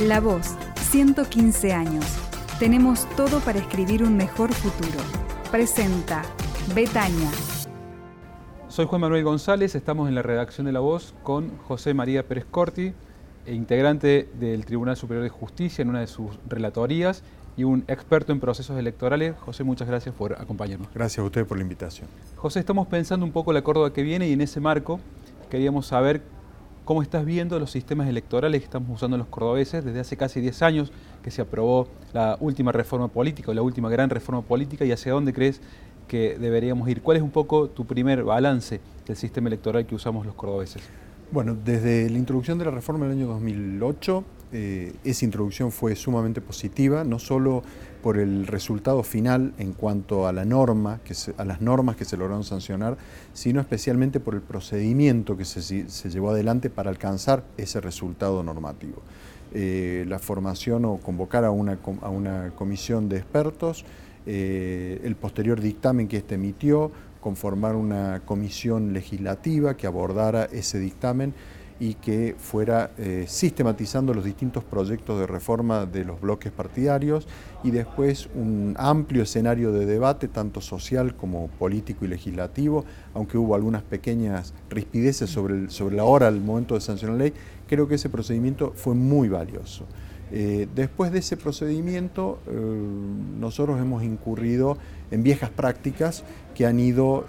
La Voz, 115 años. Tenemos todo para escribir un mejor futuro. Presenta Betania. Soy Juan Manuel González, estamos en la redacción de La Voz con José María Pérez Corti, integrante del Tribunal Superior de Justicia en una de sus relatorías y un experto en procesos electorales. José, muchas gracias por acompañarnos. Gracias a usted por la invitación. José, estamos pensando un poco la Córdoba que viene y en ese marco queríamos saber cómo estás viendo los sistemas electorales que estamos usando los cordobeses desde hace casi 10 años que se aprobó la última reforma política o la última gran reforma política y hacia dónde crees que deberíamos ir. ¿Cuál es un poco tu primer balance del sistema electoral que usamos los cordobeses? Bueno, desde la introducción de la reforma del año 2008, eh, esa introducción fue sumamente positiva, no solo por el resultado final en cuanto a la norma, que a las normas que se lograron sancionar, sino especialmente por el procedimiento que se, llevó adelante para alcanzar ese resultado normativo. Eh, la formación o convocar a una, a una comisión de expertos, eh, el posterior dictamen que éste emitió, conformar una comisión legislativa que abordara ese dictamen y que fuera eh, sistematizando los distintos proyectos de reforma de los bloques partidarios y después un amplio escenario de debate, tanto social como político y legislativo, aunque hubo algunas pequeñas rispideces sobre, sobre la hora, al momento de sancionar la ley, creo que ese procedimiento fue muy valioso. Eh, después de ese procedimiento, eh, nosotros hemos incurrido en viejas prácticas que han, ido,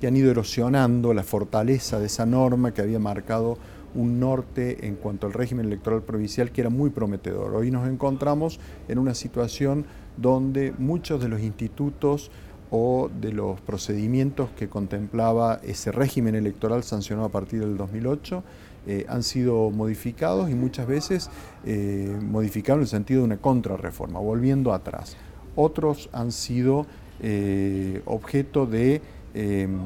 que han ido erosionando la fortaleza de esa norma que había marcado un norte en cuanto al régimen electoral provincial que era muy prometedor. Hoy nos encontramos en una situación donde muchos de los institutos o de los procedimientos que contemplaba ese régimen electoral sancionado a partir del 2008 eh, han sido modificados y muchas veces eh, modificados en el sentido de una contrarreforma, volviendo atrás. Otros han sido eh, objeto de em,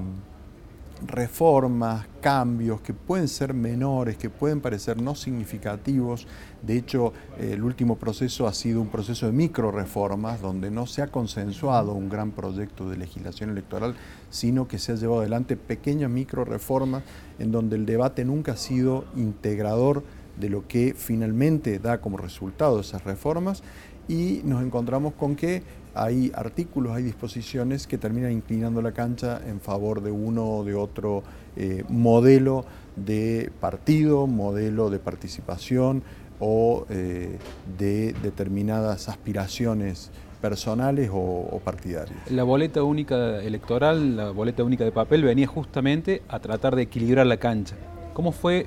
reformas, cambios que pueden ser menores, que pueden parecer no significativos. De hecho, el último proceso ha sido un proceso de micro reformas donde no se ha consensuado un gran proyecto de legislación electoral, sino que se ha llevado adelante pequeñas micro reformas en donde el debate nunca ha sido integrador de lo que finalmente da como resultado esas reformas y nos encontramos con que hay artículos, hay disposiciones que terminan inclinando la cancha en favor de uno o de otro eh, modelo de partido, modelo de participación o eh, de determinadas aspiraciones personales o, partidarias. La boleta única electoral, la boleta única de papel, venía justamente a tratar de equilibrar la cancha. ¿Cómo fue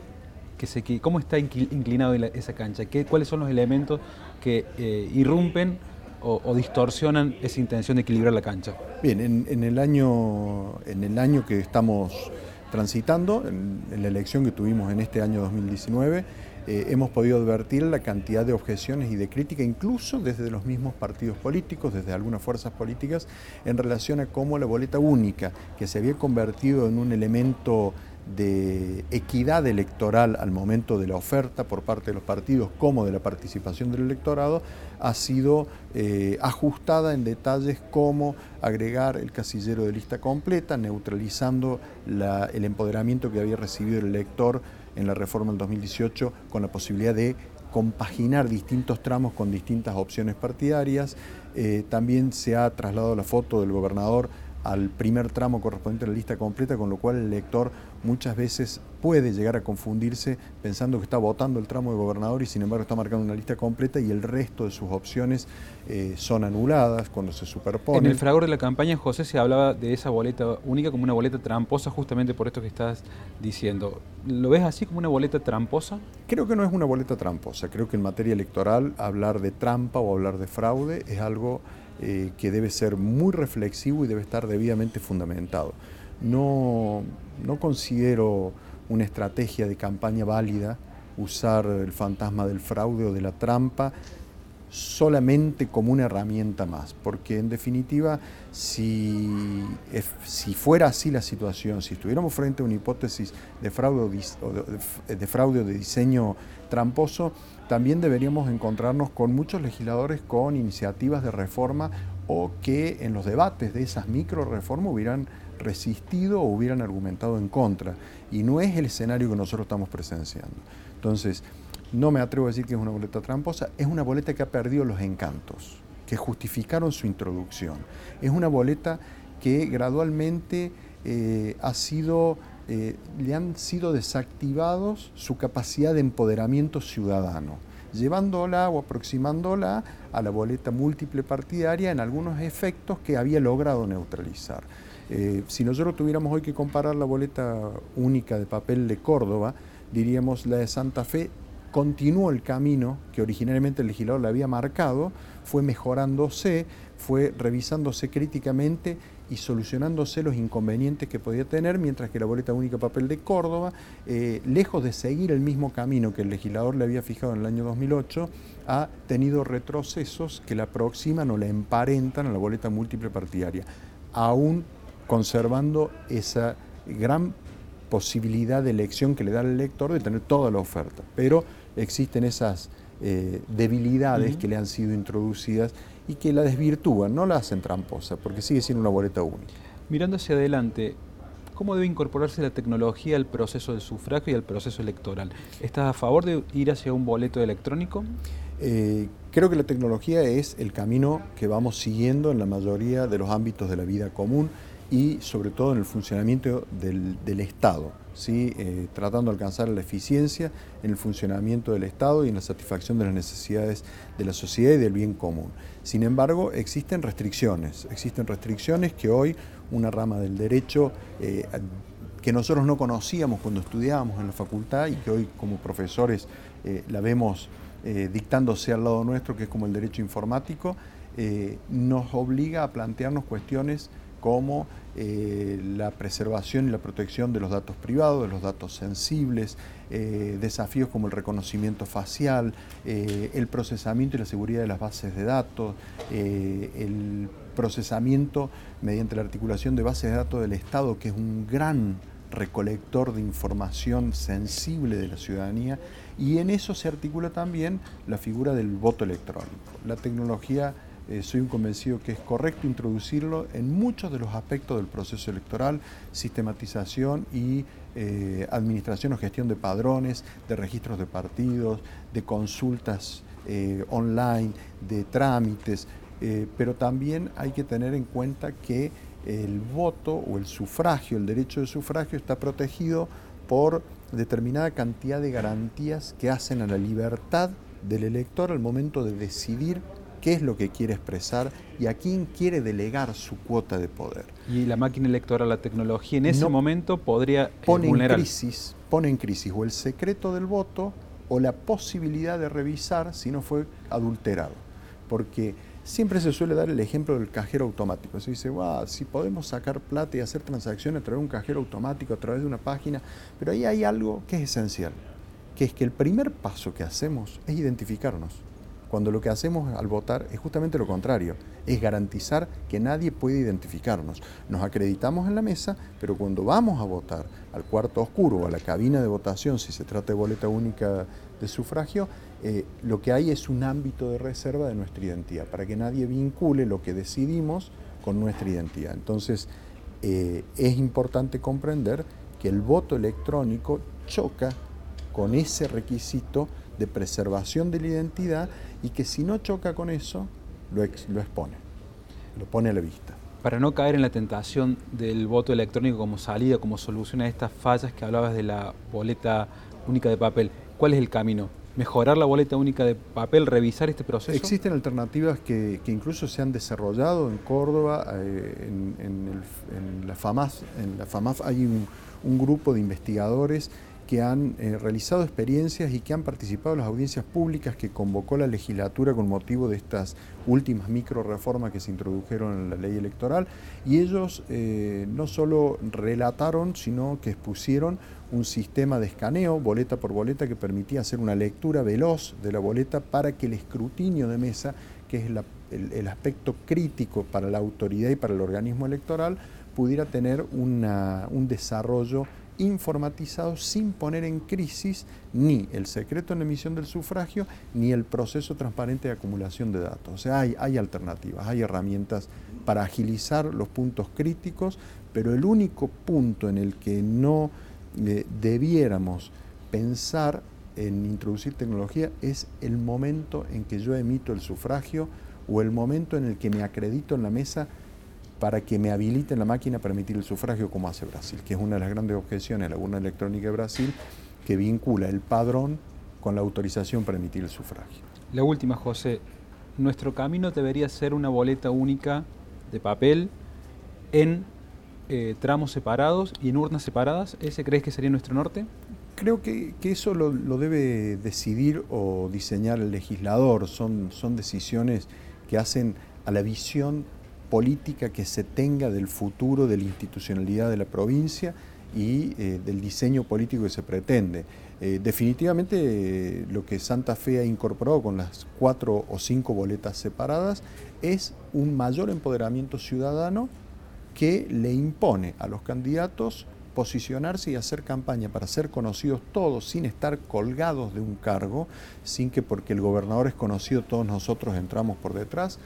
que se, cómo está inclinado esa cancha? ¿Qué, ¿Cuáles son los elementos que eh, irrumpen o, distorsionan esa intención de equilibrar la cancha? Bien, en, el, año, en el año que estamos transitando, en, la elección que tuvimos en este año 2019, eh, hemos podido advertir la cantidad de objeciones y de crítica, incluso desde los mismos partidos políticos, desde algunas fuerzas políticas, en relación a cómo la boleta única, que se había convertido en un elemento de equidad electoral al momento de la oferta por parte de los partidos como de la participación del electorado ha sido eh, ajustada en detalles como agregar el casillero de lista completa, neutralizando el empoderamiento que había recibido el elector en la reforma del 2018 con la posibilidad de compaginar distintos tramos con distintas opciones partidarias. Eh, también se ha trasladado la foto del gobernador al primer tramo correspondiente a la lista completa, con lo cual el elector muchas veces puede llegar a confundirse pensando que está votando el tramo de gobernador y sin embargo está marcando una lista completa y el resto de sus opciones eh, son anuladas cuando se superponen. En el fragor de la campaña, José, se hablaba de esa boleta única como una boleta tramposa justamente por esto que estás diciendo. ¿Lo ves así como una boleta tramposa? Creo que no es una boleta tramposa. Creo que en materia electoral hablar de trampa o hablar de fraude es algo eh, que debe ser muy reflexivo y debe estar debidamente fundamentado. No, no considero una estrategia de campaña válida usar el fantasma del fraude o de la trampa solamente como una herramienta más, porque en definitiva, si, si fuera así la situación, si estuviéramos frente a una hipótesis de fraude de, fraude o de diseño tramposo, también deberíamos encontrarnos con muchos legisladores con iniciativas de reforma o que en los debates de esas micro reformas hubieran resistido o hubieran argumentado en contra. Y no es el escenario que nosotros estamos presenciando. Entonces, no me atrevo a decir que es una boleta tramposa, es una boleta que ha perdido los encantos, que justificaron su introducción. Es una boleta que gradualmente eh, ha sido, eh, le han sido desactivados su capacidad de empoderamiento ciudadano, llevándola o aproximándola a la boleta múltiple partidaria en algunos efectos que había logrado neutralizar. Eh, si nosotros tuviéramos hoy que comparar la boleta única de papel de Córdoba, diríamos la de Santa Fe continuó el camino que originalmente el legislador le había marcado, fue mejorándose, fue revisándose críticamente y solucionándose los inconvenientes que podía tener, mientras que la boleta única papel de Córdoba, eh, lejos de seguir el mismo camino que el legislador le había fijado en el año 2008, ha tenido retrocesos que la aproximan o la emparentan a la boleta múltiple partidaria, aún conservando esa gran posibilidad de elección que le da al elector de tener toda la oferta. Pero existen esas eh, debilidades que le han sido introducidas y que la desvirtúan, no la hacen tramposa, porque sigue siendo una boleta única. Mirando hacia adelante, ¿cómo debe incorporarse la tecnología al proceso del sufragio y al proceso electoral? ¿Estás a favor de ir hacia un boleto electrónico? Eh, creo que la tecnología es el camino que vamos siguiendo en la mayoría de los ámbitos de la vida común y sobre todo en el funcionamiento del, Estado, ¿sí? Eh, tratando de alcanzar la eficiencia en el funcionamiento del Estado y en la satisfacción de las necesidades de la sociedad y del bien común. Sin embargo, existen restricciones, existen restricciones que hoy una rama del derecho eh, que nosotros no conocíamos cuando estudiábamos en la facultad y que hoy como profesores eh, la vemos dictándose al lado nuestro, que es como el derecho informático, nos obliga a plantearnos cuestiones como eh, la preservación y la protección de los datos privados, de los datos sensibles, eh, desafíos como el reconocimiento facial, eh, el procesamiento y la seguridad de las bases de datos, el procesamiento mediante la articulación de bases de datos del Estado, que es un gran recolector de información sensible de la ciudadanía, y en eso se articula también la figura del voto electrónico. La tecnología eh, soy un convencido que es correcto introducirlo en muchos de los aspectos del proceso electoral, sistematización y eh, administración o gestión de padrones, de registros de partidos, de consultas eh, online, de trámites, pero también hay que tener en cuenta que el voto o el sufragio, el derecho de sufragio está protegido por determinada cantidad de garantías que hacen a la libertad del elector al momento de decidir qué es lo que quiere expresar y a quién quiere delegar su cuota de poder. Y la máquina electoral, la tecnología, en ese momento podría eh, pone En crisis, pone en crisis o el secreto del voto o la posibilidad de revisar si no fue adulterado. Porque siempre se suele dar el ejemplo del cajero automático. Se dice, wow, si podemos sacar plata y hacer transacciones a través de un cajero automático, a través de una página, pero ahí hay algo que es esencial, que es que el primer paso que hacemos es identificarnos cuando lo que hacemos al votar es justamente lo contrario, es garantizar que nadie puede identificarnos. Nos acreditamos en la mesa, pero cuando vamos a votar al cuarto oscuro o a la cabina de votación, si se trata de boleta única de sufragio, eh, lo que hay es un ámbito de reserva de nuestra identidad, para que nadie vincule lo que decidimos con nuestra identidad. Entonces, eh, es importante comprender que el voto electrónico choca con ese requisito de preservación de la identidad y que si no choca con eso, lo, lo expone, lo pone a la vista. Para no caer en la tentación del voto electrónico como salida, como solución a estas fallas que hablabas de la boleta única de papel, ¿cuál es el camino? mejorar la boleta única de papel, revisar este proceso? Existen alternativas que, incluso se han desarrollado en Córdoba, eh, en, la FAMAF, en la FAMAF hay un, un, grupo de investigadores que han eh, realizado experiencias y que han participado en las audiencias públicas que convocó la legislatura con motivo de estas últimas micro reformas que se introdujeron en la ley electoral. Y ellos eh, no solo relataron, sino que expusieron un sistema de escaneo, boleta por boleta, que permitía hacer una lectura veloz de la boleta para que el escrutinio de mesa, que es el, aspecto crítico para la autoridad y para el organismo electoral, pudiera tener un desarrollo informatizado sin poner en crisis ni el secreto en emisión del sufragio ni el proceso transparente de acumulación de datos. O sea, hay, hay alternativas, hay herramientas para agilizar los puntos críticos, pero el único punto en el que no eh, debiéramos pensar en introducir tecnología es el momento en que yo emito el sufragio o el momento en el que me acredito en la mesa para que me habiliten la máquina para emitir el sufragio como hace Brasil, que es una de las grandes objeciones de la urna electrónica de Brasil, que vincula el padrón con la autorización para emitir el sufragio. La última, José. Nuestro camino debería ser una boleta única de papel en eh, tramos separados y en urnas separadas. ¿Ese crees que sería nuestro norte? Creo que, eso lo, debe decidir o diseñar el legislador. Son, son decisiones que hacen a la visión política que se tenga del futuro de la institucionalidad de la provincia y eh, del diseño político que se pretende. Eh, definitivamente eh, lo que Santa Fe ha incorporado con las cuatro o cinco boletas separadas es un mayor empoderamiento ciudadano que le impone a los candidatos posicionarse y hacer campaña para ser conocidos todos sin estar colgados de un cargo, sin que porque el gobernador es conocido todos nosotros entramos por detrás,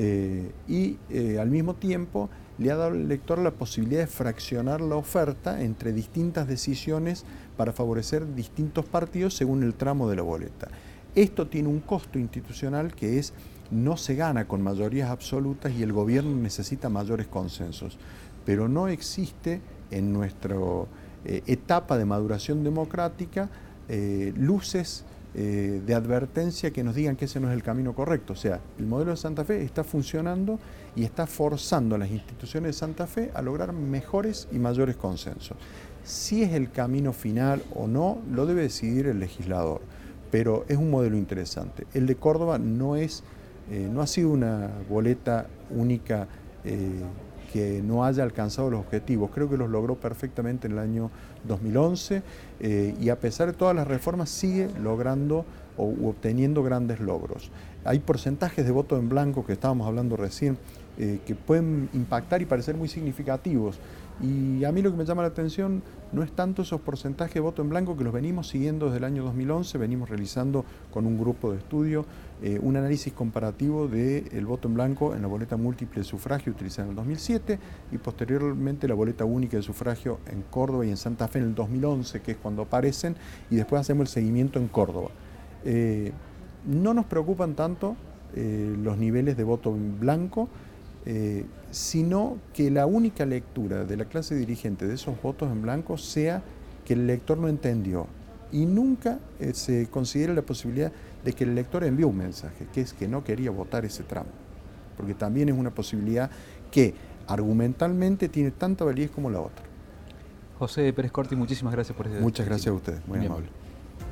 eh, y eh, al mismo tiempo le ha dado al lector la posibilidad de fraccionar la oferta entre distintas decisiones para favorecer distintos partidos según el tramo de la boleta. Esto tiene un costo institucional que es no se gana con mayorías absolutas y el gobierno necesita mayores consensos, pero no existe en nuestra eh, etapa de maduración democrática luces eh, de advertencia que nos digan que ese no es el camino correcto. O sea, el modelo de Santa Fe está funcionando y está forzando a las instituciones de Santa Fe a lograr mejores y mayores consensos. Si es el camino final o no, lo debe decidir el legislador, pero es un modelo interesante. El de Córdoba no, es, eh, no ha sido una boleta única. Eh, que no haya alcanzado los objetivos. Creo que los logró perfectamente en el año 2011 eh, y a pesar de todas las reformas sigue logrando o obteniendo grandes logros. Hay porcentajes de voto en blanco que estábamos hablando recién eh, que pueden impactar y parecer muy significativos. Y a mí lo que me llama la atención no es tanto esos porcentajes de voto en blanco que los venimos siguiendo desde el año 2011, venimos realizando con un grupo de estudio eh, un análisis comparativo del voto en blanco en la boleta múltiple de sufragio utilizada en el 2007 y posteriormente la boleta única de sufragio en Córdoba y en Santa Fe en el 2011, que es cuando aparecen, y después hacemos el seguimiento en Córdoba. Eh, no nos preocupan tanto los niveles de voto en blanco, eh, sino que la única lectura de la clase dirigente de esos votos en blanco sea que el lector no entendió y nunca eh, se considera la posibilidad de que el lector envió un mensaje, que es que no quería votar ese tramo, porque también es una posibilidad que argumentalmente tiene tanta validez como la otra. José Pérez Corti, muchísimas gracias por este Muchas gracias a ustedes, muy amable.